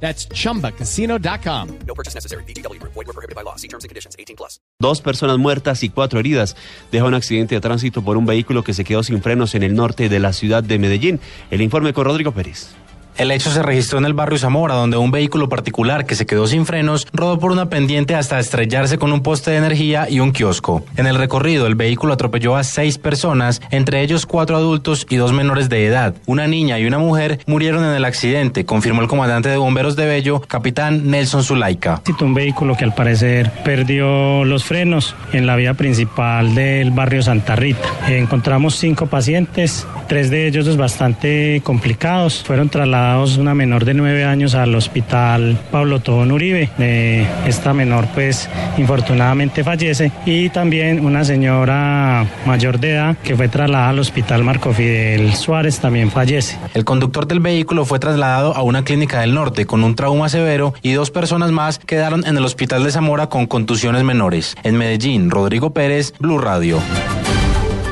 That's chumbacasino.com. No purchase necessary. BGW. Void were prohibited by law. See terms and conditions. 18 plus. Dos personas muertas y cuatro heridas deja un accidente de tránsito por un vehículo que se quedó sin frenos en el norte de la ciudad de Medellín. El informe con Rodrigo Pérez. El hecho se registró en el barrio Zamora, donde un vehículo particular que se quedó sin frenos rodó por una pendiente hasta estrellarse con un poste de energía y un kiosco. En el recorrido, el vehículo atropelló a seis personas, entre ellos cuatro adultos y dos menores de edad. Una niña y una mujer murieron en el accidente, confirmó el comandante de bomberos de Bello, capitán Nelson Zulaika. Un vehículo que al parecer perdió los frenos en la vía principal del barrio Santa Rita. Encontramos cinco pacientes, tres de ellos bastante complicados. Fueron trasladados una menor de nueve años al hospital Pablo Tobón Uribe. Eh, esta menor pues infortunadamente fallece y también una señora mayor de edad que fue trasladada al hospital Marco Fidel Suárez también fallece. El conductor del vehículo fue trasladado a una clínica del norte con un trauma severo y dos personas más quedaron en el hospital de Zamora con contusiones menores. En Medellín, Rodrigo Pérez, Blue Radio.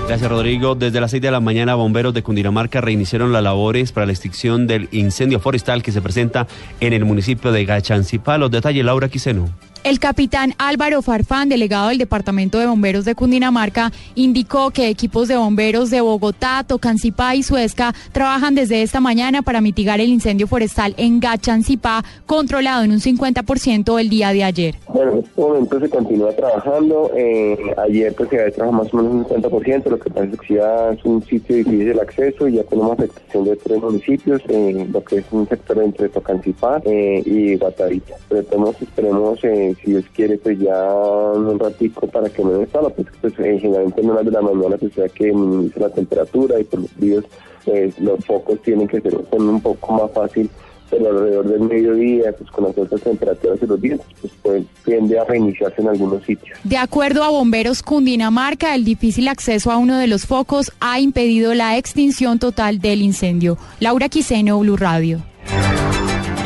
Gracias, Rodrigo. Desde las 6 de la mañana, bomberos de Cundinamarca reiniciaron las labores para la extinción del incendio forestal que se presenta en el municipio de Gachancipá. Los detalles, Laura Quiseno. El capitán Álvaro Farfán, delegado del Departamento de Bomberos de Cundinamarca, indicó que equipos de bomberos de Bogotá, Tocancipá y Suezca trabajan desde esta mañana para mitigar el incendio forestal en Gachancipá, controlado en un 50% el día de ayer. Bueno, en este momento se continúa trabajando. Eh, ayer pues se había trabajado más o menos un 50%, lo que pasa es que ya es un sitio difícil de acceso y ya tenemos afectación de tres municipios, eh, lo que es un sector entre Tocancipá eh, y Guatavita. Pero tenemos, esperemos si Dios quiere, pues ya un ratico para que me instala, pues, pues eh, generalmente en horas de la mañana pues sea que minimiza la temperatura y por los días pues, los focos tienen que ser un poco más fácil pero alrededor del mediodía, pues con las altas temperaturas de los vientos, pues, pues tiende a reiniciarse en algunos sitios. De acuerdo a Bomberos Cundinamarca, el difícil acceso a uno de los focos ha impedido la extinción total del incendio. Laura Quiseno, Blue Radio.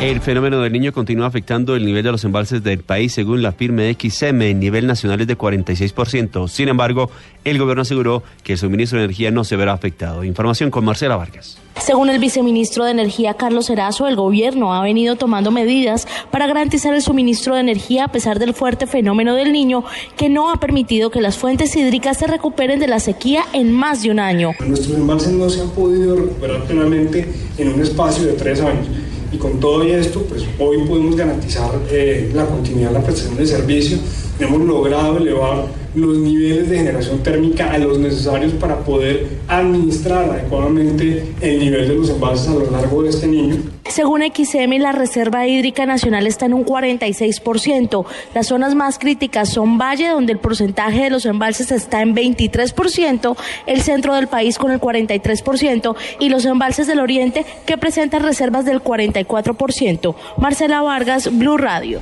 El fenómeno del niño continúa afectando el nivel de los embalses del país, según la firme XM, en nivel nacional es de 46%. Sin embargo, el gobierno aseguró que el suministro de energía no se verá afectado. Información con Marcela Vargas. Según el viceministro de Energía Carlos Erazo, el gobierno ha venido tomando medidas para garantizar el suministro de energía a pesar del fuerte fenómeno del niño que no ha permitido que las fuentes hídricas se recuperen de la sequía en más de un año. Nuestros embalses no se han podido recuperar plenamente en un espacio de tres años y con todo esto, pues hoy podemos garantizar eh, la continuidad de la prestación de servicio. Hemos logrado elevar los niveles de generación térmica a los necesarios para poder administrar adecuadamente el nivel de los embalses a lo largo de este niño. Según XM, la Reserva Hídrica Nacional está en un 46%. Las zonas más críticas son Valle, donde el porcentaje de los embalses está en 23%, el centro del país con el 43% y los embalses del oriente que presentan reservas del 44%. Marcela Vargas, Blue Radio.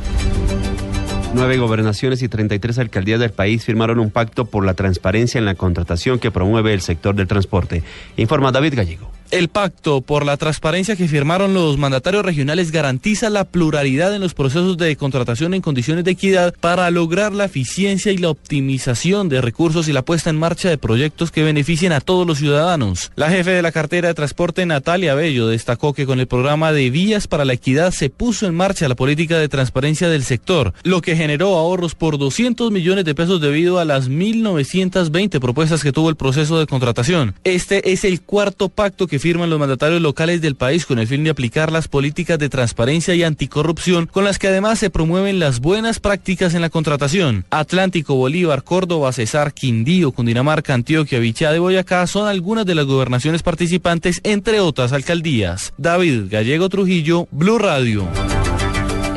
Nueve gobernaciones y 33 alcaldías del país firmaron un pacto por la transparencia en la contratación que promueve el sector del transporte. Informa David Gallego. El pacto por la transparencia que firmaron los mandatarios regionales garantiza la pluralidad en los procesos de contratación en condiciones de equidad para lograr la eficiencia y la optimización de recursos y la puesta en marcha de proyectos que beneficien a todos los ciudadanos. La jefe de la cartera de transporte, Natalia Bello, destacó que con el programa de Vías para la Equidad se puso en marcha la política de transparencia del sector, lo que generó ahorros por 200 millones de pesos debido a las 1.920 propuestas que tuvo el proceso de contratación. Este es el cuarto pacto que firman los mandatarios locales del país con el fin de aplicar las políticas de transparencia y anticorrupción, con las que además se promueven las buenas prácticas en la contratación. Atlántico, Bolívar, Córdoba, Cesar, Quindío, Cundinamarca, Antioquia, Vichá de Boyacá son algunas de las gobernaciones participantes, entre otras alcaldías. David Gallego Trujillo, Blue Radio.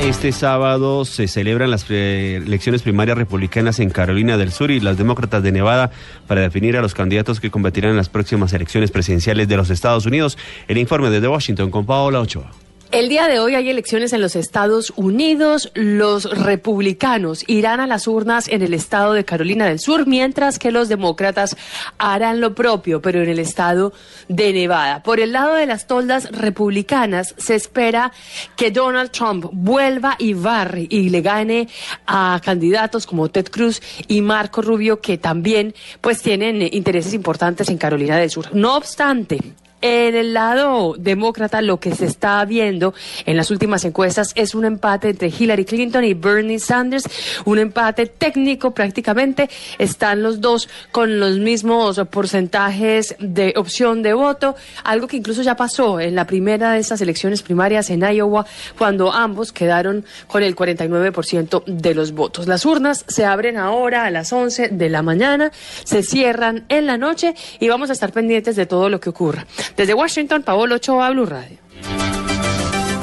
Este sábado se celebran las elecciones primarias republicanas en Carolina del Sur y las demócratas de Nevada para definir a los candidatos que competirán en las próximas elecciones presidenciales de los Estados Unidos. El informe desde Washington con Paola Ochoa. El día de hoy hay elecciones en los Estados Unidos. Los republicanos irán a las urnas en el estado de Carolina del Sur, mientras que los demócratas harán lo propio, pero en el estado de Nevada. Por el lado de las toldas republicanas, se espera que Donald Trump vuelva y barre y le gane a candidatos como Ted Cruz y Marco Rubio, que también pues tienen intereses importantes en Carolina del Sur. No obstante, en el lado demócrata, lo que se está viendo en las últimas encuestas es un empate entre Hillary Clinton y Bernie Sanders, un empate técnico prácticamente. Están los dos con los mismos porcentajes de opción de voto, algo que incluso ya pasó en la primera de estas elecciones primarias en Iowa, cuando ambos quedaron con el 49% de los votos. Las urnas se abren ahora a las 11 de la mañana, se cierran en la noche y vamos a estar pendientes de todo lo que ocurra. Desde Washington, Paolo Ochoa, Blue Radio.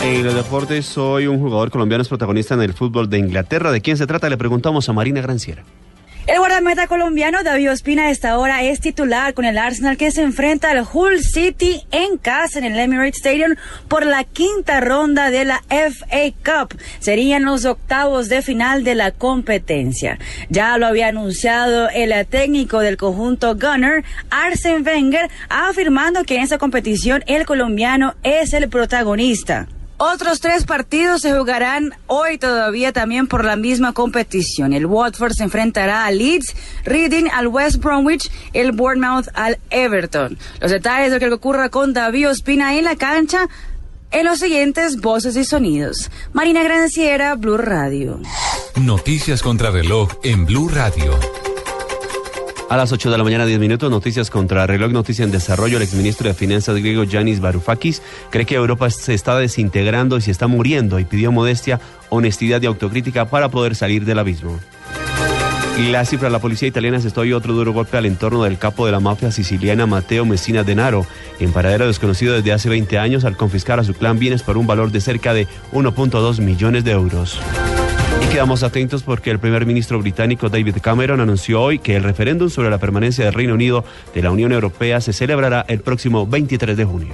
En los deportes, hoy un jugador colombiano es protagonista en el fútbol de Inglaterra. ¿De quién se trata? Le preguntamos a Marina Granciera. El guardameta colombiano David Ospina a esta hora es titular con el Arsenal que se enfrenta al Hull City en casa en el Emirates Stadium por la quinta ronda de la FA Cup. Serían los octavos de final de la competencia. Ya lo había anunciado el técnico del conjunto Gunner, Arsene Wenger, afirmando que en esa competición el colombiano es el protagonista. Otros tres partidos se jugarán hoy todavía también por la misma competición. El Watford se enfrentará a Leeds, Reading al West Bromwich, el Bournemouth al Everton. Los detalles de lo que ocurra con David Ospina en la cancha en los siguientes voces y sonidos. Marina Granciera, Blue Radio. Noticias contra reloj en Blue Radio. A las 8 de la mañana, 10 minutos, noticias contra reloj, noticia en desarrollo. El exministro de Finanzas griego Yanis Varoufakis cree que Europa se está desintegrando y se está muriendo y pidió modestia, honestidad y autocrítica para poder salir del abismo. La cifra, la policía italiana se hoy otro duro golpe al entorno del capo de la mafia siciliana Matteo Messina Denaro, en paradero desconocido desde hace 20 años al confiscar a su clan bienes por un valor de cerca de 1.2 millones de euros. Y quedamos atentos porque el primer ministro británico David Cameron anunció hoy que el referéndum sobre la permanencia del Reino Unido de la Unión Europea se celebrará el próximo 23 de junio.